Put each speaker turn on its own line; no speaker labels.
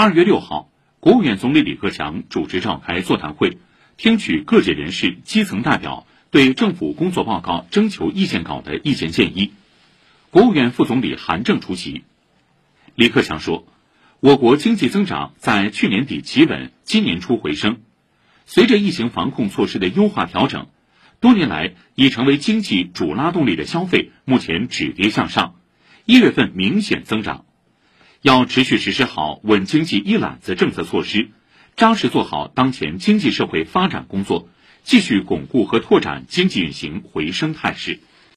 二月六号，国务院总理李克强主持召开座谈会，听取各界人士、基层代表对政府工作报告征求意见稿的意见建议。国务院副总理韩正出席。李克强说，我国经济增长在去年底企稳，今年初回升。随着疫情防控措施的优化调整，多年来已成为经济主拉动力的消费目前止跌向上，一月份明显增长。要持续实施好稳经济一揽子政策措施，扎实做好当前经济社会发展工作，继续巩固和拓展经济运行回升态势。